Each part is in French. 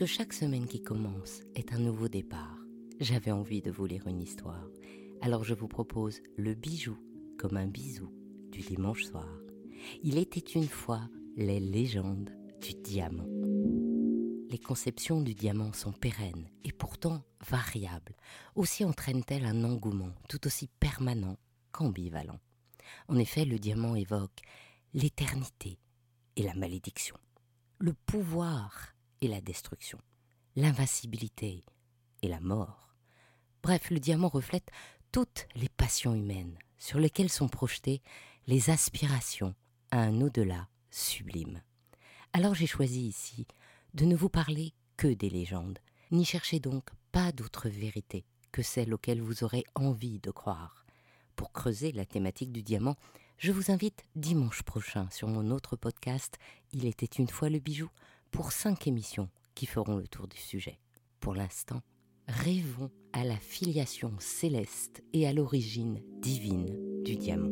que chaque semaine qui commence est un nouveau départ, j'avais envie de vous lire une histoire. Alors je vous propose le bijou comme un bisou du dimanche soir. Il était une fois les légendes du diamant. Les conceptions du diamant sont pérennes et pourtant variables. Aussi entraînent-elles un engouement tout aussi permanent qu'ambivalent. En effet, le diamant évoque l'éternité et la malédiction, le pouvoir et la destruction, l'invincibilité et la mort. Bref, le diamant reflète toutes les passions humaines sur lesquelles sont projetées les aspirations à un au-delà sublime. Alors j'ai choisi ici de ne vous parler que des légendes, n'y cherchez donc pas d'autre vérité que celle auxquelles vous aurez envie de croire. Pour creuser la thématique du diamant, je vous invite dimanche prochain sur mon autre podcast Il était une fois le bijou pour cinq émissions qui feront le tour du sujet. Pour l'instant, rêvons à la filiation céleste et à l'origine divine du diamant.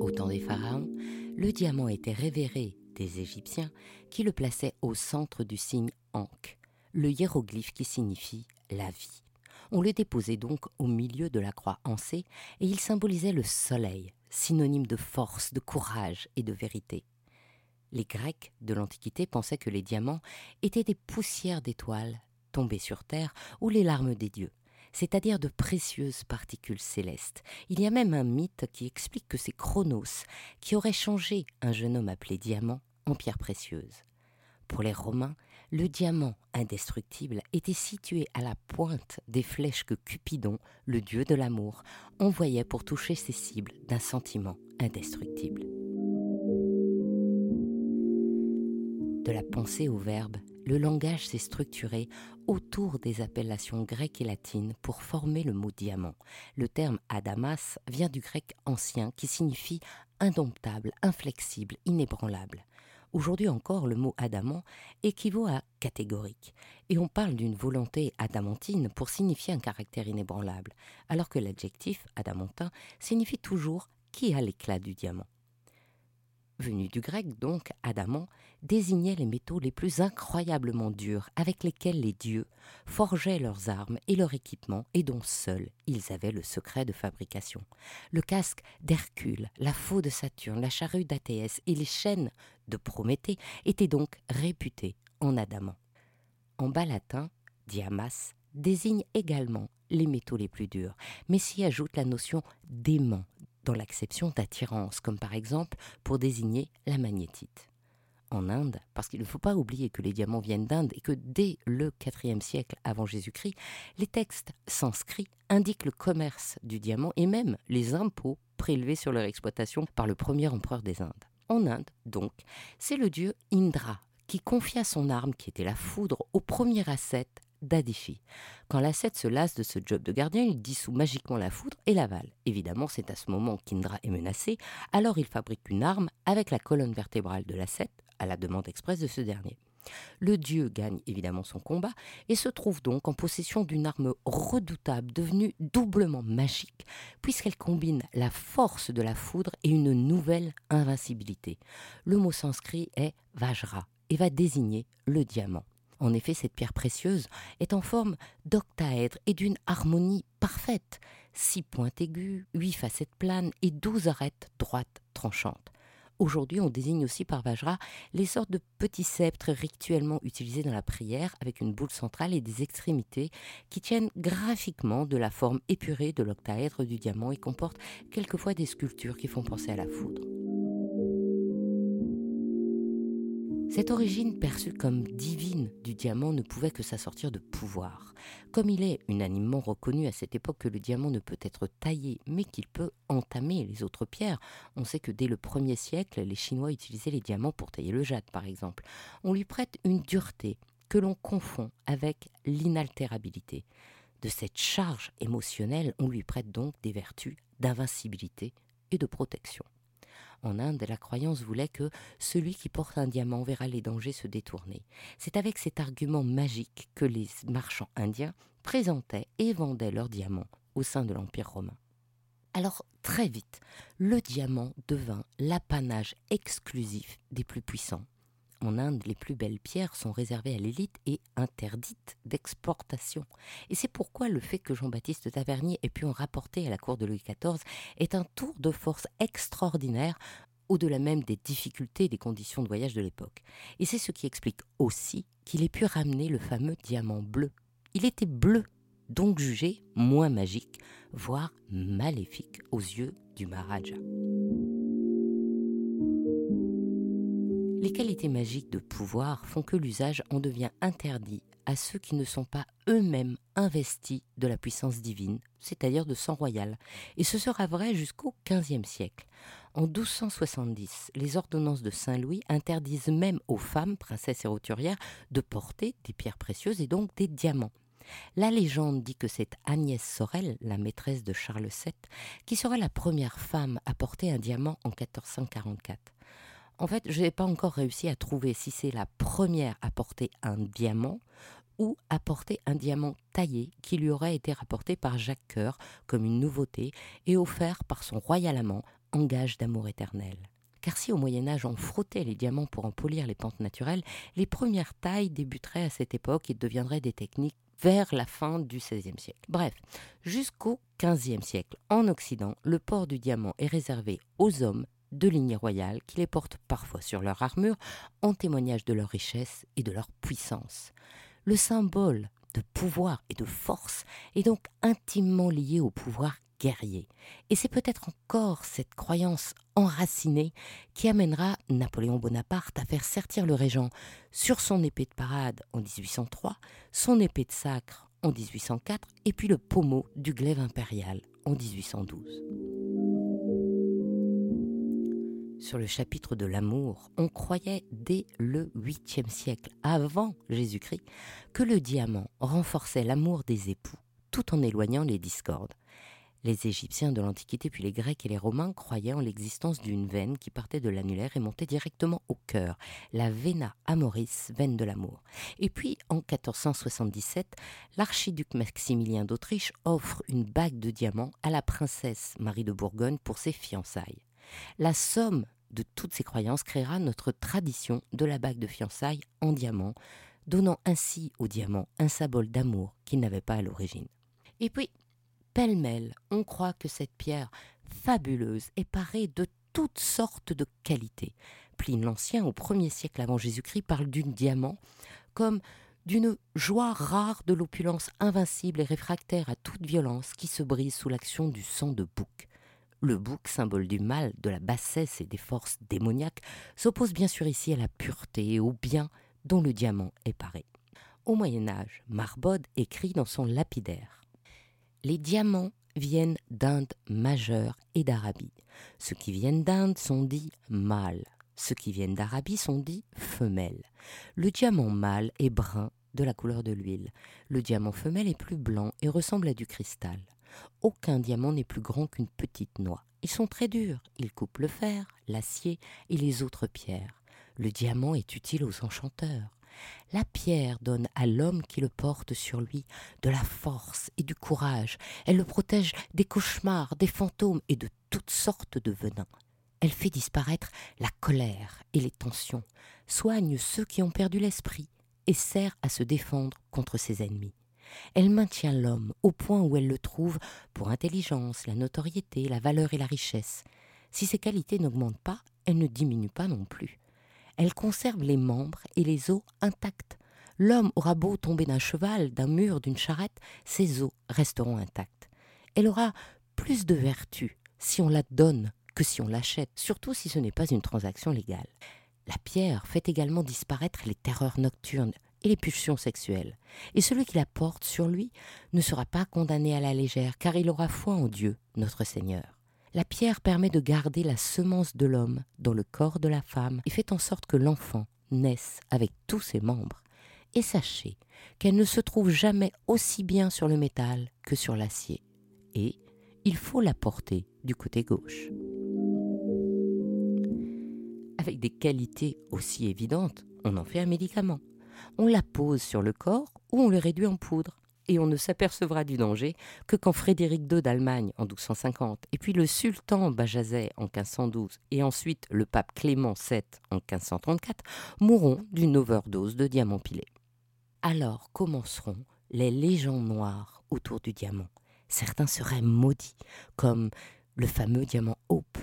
Au temps des pharaons, le diamant était révéré des Égyptiens qui le plaçaient au centre du signe Ankh, le hiéroglyphe qui signifie la vie. On le déposait donc au milieu de la croix ancée et il symbolisait le soleil, synonyme de force, de courage et de vérité. Les Grecs de l'Antiquité pensaient que les diamants étaient des poussières d'étoiles tombées sur terre ou les larmes des dieux, c'est-à-dire de précieuses particules célestes. Il y a même un mythe qui explique que c'est Chronos qui aurait changé un jeune homme appelé diamant en pierre précieuse. Pour les Romains, le diamant indestructible était situé à la pointe des flèches que Cupidon, le dieu de l'amour, envoyait pour toucher ses cibles d'un sentiment indestructible. de la pensée au verbe, le langage s'est structuré autour des appellations grecques et latines pour former le mot diamant. Le terme adamas vient du grec ancien qui signifie indomptable, inflexible, inébranlable. Aujourd'hui encore, le mot adamant équivaut à catégorique, et on parle d'une volonté adamantine pour signifier un caractère inébranlable, alors que l'adjectif adamantin signifie toujours qui a l'éclat du diamant venu du grec donc, adamant, désignait les métaux les plus incroyablement durs avec lesquels les dieux forgeaient leurs armes et leur équipement et dont seuls ils avaient le secret de fabrication. Le casque d'Hercule, la faux de Saturne, la charrue d'Athéès et les chaînes de Prométhée étaient donc réputés en adamant. En bas latin, diamas désigne également les métaux les plus durs, mais s'y ajoute la notion d'aimant, dans l'acception d'attirance, comme par exemple pour désigner la magnétite. En Inde, parce qu'il ne faut pas oublier que les diamants viennent d'Inde et que dès le IVe siècle avant Jésus-Christ, les textes sanscrits indiquent le commerce du diamant et même les impôts prélevés sur leur exploitation par le premier empereur des Indes. En Inde, donc, c'est le dieu Indra qui confia son arme, qui était la foudre, au premier ascète d'Adifi. Quand l'ascète se lasse de ce job de gardien, il dissout magiquement la foudre et l'avale. Évidemment, c'est à ce moment qu'Indra est menacé, alors il fabrique une arme avec la colonne vertébrale de l'ascète, à la demande expresse de ce dernier. Le dieu gagne évidemment son combat et se trouve donc en possession d'une arme redoutable devenue doublement magique puisqu'elle combine la force de la foudre et une nouvelle invincibilité. Le mot sanskrit est Vajra et va désigner le diamant. En effet, cette pierre précieuse est en forme d'octaèdre et d'une harmonie parfaite. Six pointes aiguës, huit facettes planes et douze arêtes droites tranchantes. Aujourd'hui, on désigne aussi par Vajra les sortes de petits sceptres rituellement utilisés dans la prière avec une boule centrale et des extrémités qui tiennent graphiquement de la forme épurée de l'octaèdre du diamant et comportent quelquefois des sculptures qui font penser à la foudre. Cette origine perçue comme divine du diamant ne pouvait que s'assortir de pouvoir. Comme il est unanimement reconnu à cette époque que le diamant ne peut être taillé, mais qu'il peut entamer les autres pierres, on sait que dès le 1er siècle, les Chinois utilisaient les diamants pour tailler le jade, par exemple. On lui prête une dureté que l'on confond avec l'inaltérabilité. De cette charge émotionnelle, on lui prête donc des vertus d'invincibilité et de protection. En Inde, la croyance voulait que celui qui porte un diamant verra les dangers se détourner. C'est avec cet argument magique que les marchands indiens présentaient et vendaient leurs diamants au sein de l'Empire romain. Alors très vite, le diamant devint l'apanage exclusif des plus puissants. En Inde, les plus belles pierres sont réservées à l'élite et interdites d'exportation. Et c'est pourquoi le fait que Jean-Baptiste Tavernier ait pu en rapporter à la cour de Louis XIV est un tour de force extraordinaire, au-delà même des difficultés et des conditions de voyage de l'époque. Et c'est ce qui explique aussi qu'il ait pu ramener le fameux diamant bleu. Il était bleu, donc jugé moins magique, voire maléfique aux yeux du Maharaja. Les qualités magiques de pouvoir font que l'usage en devient interdit à ceux qui ne sont pas eux-mêmes investis de la puissance divine, c'est-à-dire de sang royal. Et ce sera vrai jusqu'au XVe siècle. En 1270, les ordonnances de Saint-Louis interdisent même aux femmes, princesses et roturières, de porter des pierres précieuses et donc des diamants. La légende dit que c'est Agnès Sorel, la maîtresse de Charles VII, qui sera la première femme à porter un diamant en 1444. En fait, je n'ai pas encore réussi à trouver si c'est la première à porter un diamant ou à porter un diamant taillé qui lui aurait été rapporté par Jacques Coeur comme une nouveauté et offert par son royal amant en gage d'amour éternel. Car si au Moyen Âge on frottait les diamants pour en polir les pentes naturelles, les premières tailles débuteraient à cette époque et deviendraient des techniques vers la fin du XVIe siècle. Bref, jusqu'au XVe siècle, en Occident, le port du diamant est réservé aux hommes de lignée royale qui les portent parfois sur leur armure en témoignage de leur richesse et de leur puissance. Le symbole de pouvoir et de force est donc intimement lié au pouvoir guerrier. Et c'est peut-être encore cette croyance enracinée qui amènera Napoléon Bonaparte à faire sertir le régent sur son épée de parade en 1803, son épée de sacre en 1804 et puis le pommeau du glaive impérial en 1812. Sur le chapitre de l'amour, on croyait dès le 8e siècle, avant Jésus-Christ, que le diamant renforçait l'amour des époux tout en éloignant les discordes. Les Égyptiens de l'Antiquité puis les Grecs et les Romains croyaient en l'existence d'une veine qui partait de l'annulaire et montait directement au cœur, la vena amoris, veine de l'amour. Et puis, en 1477, l'archiduc Maximilien d'Autriche offre une bague de diamants à la princesse Marie de Bourgogne pour ses fiançailles. La somme de toutes ces croyances créera notre tradition de la bague de fiançailles en diamant, donnant ainsi au diamant un symbole d'amour qu'il n'avait pas à l'origine. Et puis, pêle-mêle, on croit que cette pierre fabuleuse est parée de toutes sortes de qualités. Pline l'Ancien, au 1er siècle avant Jésus-Christ, parle d'une diamant comme d'une joie rare de l'opulence invincible et réfractaire à toute violence qui se brise sous l'action du sang de bouc. Le bouc, symbole du mal, de la bassesse et des forces démoniaques, s'oppose bien sûr ici à la pureté et au bien dont le diamant est paré. Au Moyen Âge, Marbode écrit dans son lapidaire les diamants viennent d'Inde majeure et d'Arabie. Ceux qui viennent d'Inde sont dits mâles. Ceux qui viennent d'Arabie sont dits femelles. Le diamant mâle est brun de la couleur de l'huile. Le diamant femelle est plus blanc et ressemble à du cristal. Aucun diamant n'est plus grand qu'une petite noix. Ils sont très durs, ils coupent le fer, l'acier et les autres pierres. Le diamant est utile aux enchanteurs. La pierre donne à l'homme qui le porte sur lui de la force et du courage. Elle le protège des cauchemars, des fantômes et de toutes sortes de venins. Elle fait disparaître la colère et les tensions, soigne ceux qui ont perdu l'esprit et sert à se défendre contre ses ennemis. Elle maintient l'homme au point où elle le trouve pour intelligence, la notoriété, la valeur et la richesse. Si ses qualités n'augmentent pas, elle ne diminue pas non plus elle conserve les membres et les os intacts. L'homme aura beau tomber d'un cheval, d'un mur, d'une charrette, ses os resteront intacts. Elle aura plus de vertu si on la donne que si on l'achète, surtout si ce n'est pas une transaction légale. La pierre fait également disparaître les terreurs nocturnes et les pulsions sexuelles. Et celui qui la porte sur lui ne sera pas condamné à la légère, car il aura foi en Dieu, notre Seigneur. La pierre permet de garder la semence de l'homme dans le corps de la femme et fait en sorte que l'enfant naisse avec tous ses membres. Et sachez qu'elle ne se trouve jamais aussi bien sur le métal que sur l'acier. Et il faut la porter du côté gauche. Avec des qualités aussi évidentes, on en fait un médicament. On la pose sur le corps ou on le réduit en poudre. et on ne s'apercevra du danger que quand Frédéric II d'Allemagne en 1250, et puis le sultan Bajazet en 1512, et ensuite le pape Clément VII en 1534, mourront d'une overdose de diamants pilés. Alors commenceront les légendes noires autour du diamant. Certains seraient maudits, comme le fameux diamant Hope.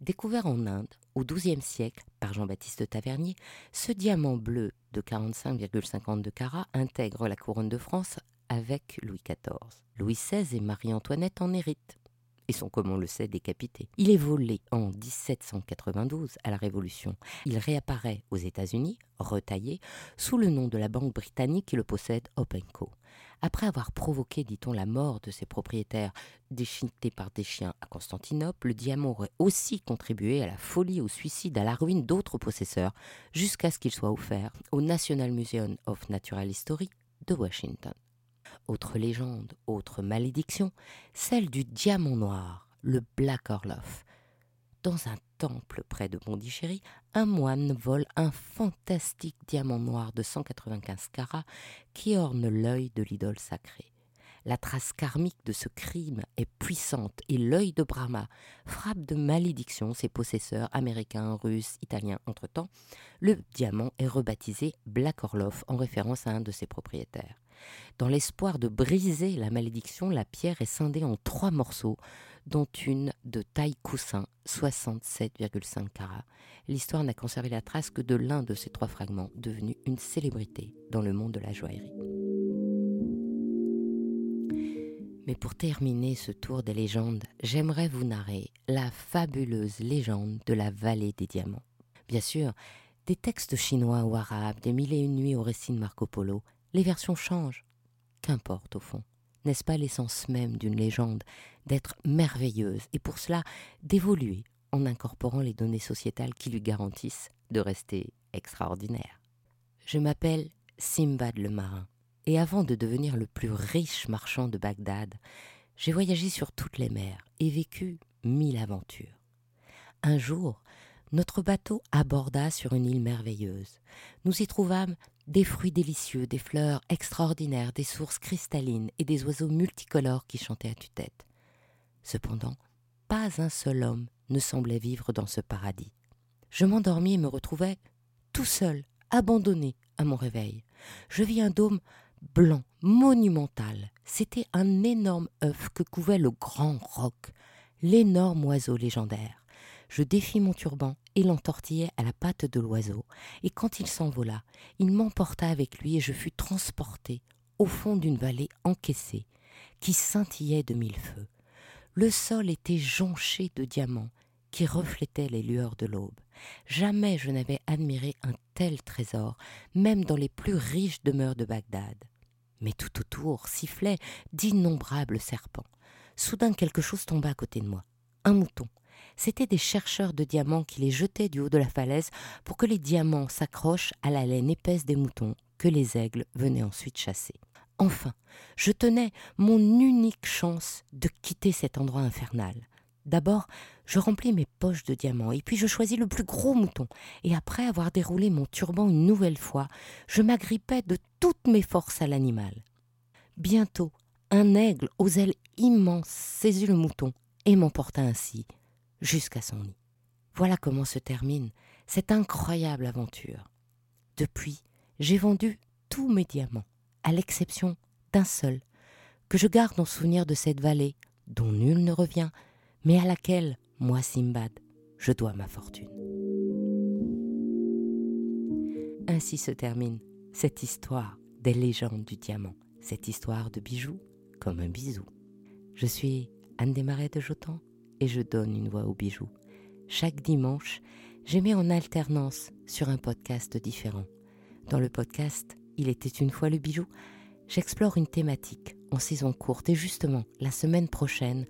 Découvert en Inde au XIIe siècle par Jean-Baptiste Tavernier, ce diamant bleu de 45,52 carats intègre la couronne de France avec Louis XIV. Louis XVI et Marie-Antoinette en héritent et sont, comme on le sait, décapités. Il est volé en 1792 à la Révolution. Il réapparaît aux États-Unis, retaillé, sous le nom de la banque britannique qui le possède, Openco. Après avoir provoqué, dit-on, la mort de ses propriétaires déchiquetés par des chiens à Constantinople, le diamant aurait aussi contribué à la folie, au suicide, à la ruine d'autres possesseurs, jusqu'à ce qu'il soit offert au National Museum of Natural History de Washington. Autre légende, autre malédiction, celle du diamant noir, le Black Orloff. Dans un temple près de Pondichéry, un moine vole un fantastique diamant noir de 195 carats qui orne l'œil de l'idole sacrée. La trace karmique de ce crime est puissante et l'œil de Brahma frappe de malédiction ses possesseurs américains, russes, italiens. Entre-temps, le diamant est rebaptisé Black Orloff en référence à un de ses propriétaires. Dans l'espoir de briser la malédiction, la pierre est scindée en trois morceaux, dont une de taille coussin, 67,5 carats. L'histoire n'a conservé la trace que de l'un de ces trois fragments, devenu une célébrité dans le monde de la joaillerie. Mais pour terminer ce tour des légendes, j'aimerais vous narrer la fabuleuse légende de la vallée des diamants. Bien sûr, des textes chinois ou arabes, des mille et une nuits au récit de Marco Polo, les versions changent. Qu'importe au fond. N'est-ce pas l'essence même d'une légende d'être merveilleuse et pour cela d'évoluer en incorporant les données sociétales qui lui garantissent de rester extraordinaire Je m'appelle Simbad le marin et avant de devenir le plus riche marchand de Bagdad, j'ai voyagé sur toutes les mers et vécu mille aventures. Un jour, notre bateau aborda sur une île merveilleuse. Nous y trouvâmes des fruits délicieux, des fleurs extraordinaires, des sources cristallines et des oiseaux multicolores qui chantaient à tue-tête. Cependant, pas un seul homme ne semblait vivre dans ce paradis. Je m'endormis et me retrouvai tout seul, abandonné à mon réveil. Je vis un dôme blanc, monumental. C'était un énorme œuf que couvait le grand roc, l'énorme oiseau légendaire je défis mon turban et l'entortillai à la patte de l'oiseau, et quand il s'envola, il m'emporta avec lui et je fus transporté au fond d'une vallée encaissée, qui scintillait de mille feux. Le sol était jonché de diamants qui reflétaient les lueurs de l'aube. Jamais je n'avais admiré un tel trésor, même dans les plus riches demeures de Bagdad. Mais tout autour sifflaient d'innombrables serpents. Soudain quelque chose tomba à côté de moi. Un mouton, c'étaient des chercheurs de diamants qui les jetaient du haut de la falaise pour que les diamants s'accrochent à la laine épaisse des moutons que les aigles venaient ensuite chasser. Enfin, je tenais mon unique chance de quitter cet endroit infernal. D'abord, je remplis mes poches de diamants, et puis je choisis le plus gros mouton, et après avoir déroulé mon turban une nouvelle fois, je m'agrippais de toutes mes forces à l'animal. Bientôt, un aigle aux ailes immenses saisit le mouton et m'emporta ainsi jusqu'à son nid. Voilà comment se termine cette incroyable aventure. Depuis, j'ai vendu tous mes diamants, à l'exception d'un seul, que je garde en souvenir de cette vallée dont nul ne revient, mais à laquelle, moi Simbad, je dois ma fortune. Ainsi se termine cette histoire des légendes du diamant, cette histoire de bijoux comme un bisou. Je suis Anne Desmarais de Jotan et je donne une voix aux bijoux. Chaque dimanche, j'émets en alternance sur un podcast différent. Dans le podcast Il était une fois le bijou, j'explore une thématique en saison courte et justement, la semaine prochaine,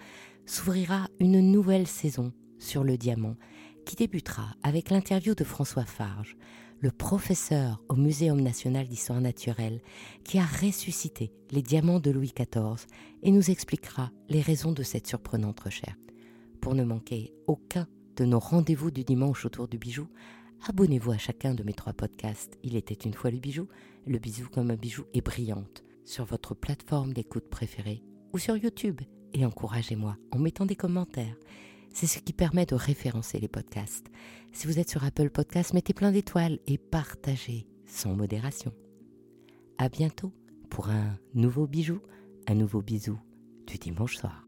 s'ouvrira une nouvelle saison sur le diamant qui débutera avec l'interview de François Farge, le professeur au Muséum national d'histoire naturelle qui a ressuscité les diamants de Louis XIV et nous expliquera les raisons de cette surprenante recherche. Pour ne manquer aucun de nos rendez-vous du dimanche autour du bijou, abonnez-vous à chacun de mes trois podcasts. Il était une fois le bijou, le bisou comme un bijou est brillante. sur votre plateforme d'écoute préférée ou sur YouTube et encouragez-moi en mettant des commentaires. C'est ce qui permet de référencer les podcasts. Si vous êtes sur Apple Podcasts, mettez plein d'étoiles et partagez sans modération. À bientôt pour un nouveau bijou, un nouveau bisou du dimanche soir.